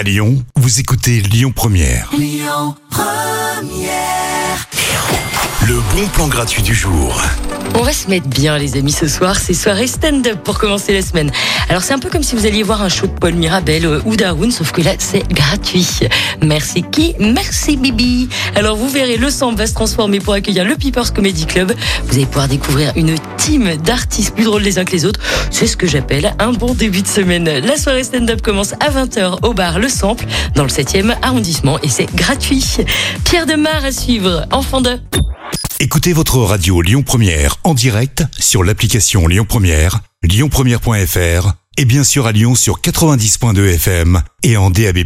À Lyon, vous écoutez Lyon Première. Le bon plan gratuit du jour. On va se mettre bien, les amis, ce soir. C'est soirée stand-up pour commencer la semaine. Alors, c'est un peu comme si vous alliez voir un show de Paul Mirabel euh, ou d'Haroun, sauf que là, c'est gratuit. Merci qui? Merci Bibi. Alors, vous verrez, le centre va se transformer pour accueillir le Peepers Comedy Club. Vous allez pouvoir découvrir une team d'artistes plus drôles les uns que les autres. C'est ce que j'appelle un bon début de semaine. La soirée stand-up commence à 20h au bar Le Sample, dans le 7e arrondissement, et c'est gratuit. Pierre Demar à suivre, enfant de... Écoutez votre radio Lyon Première en direct sur l'application Lyon Première, lyonpremière.fr et bien sûr à Lyon sur 90.2 FM et en DAB+.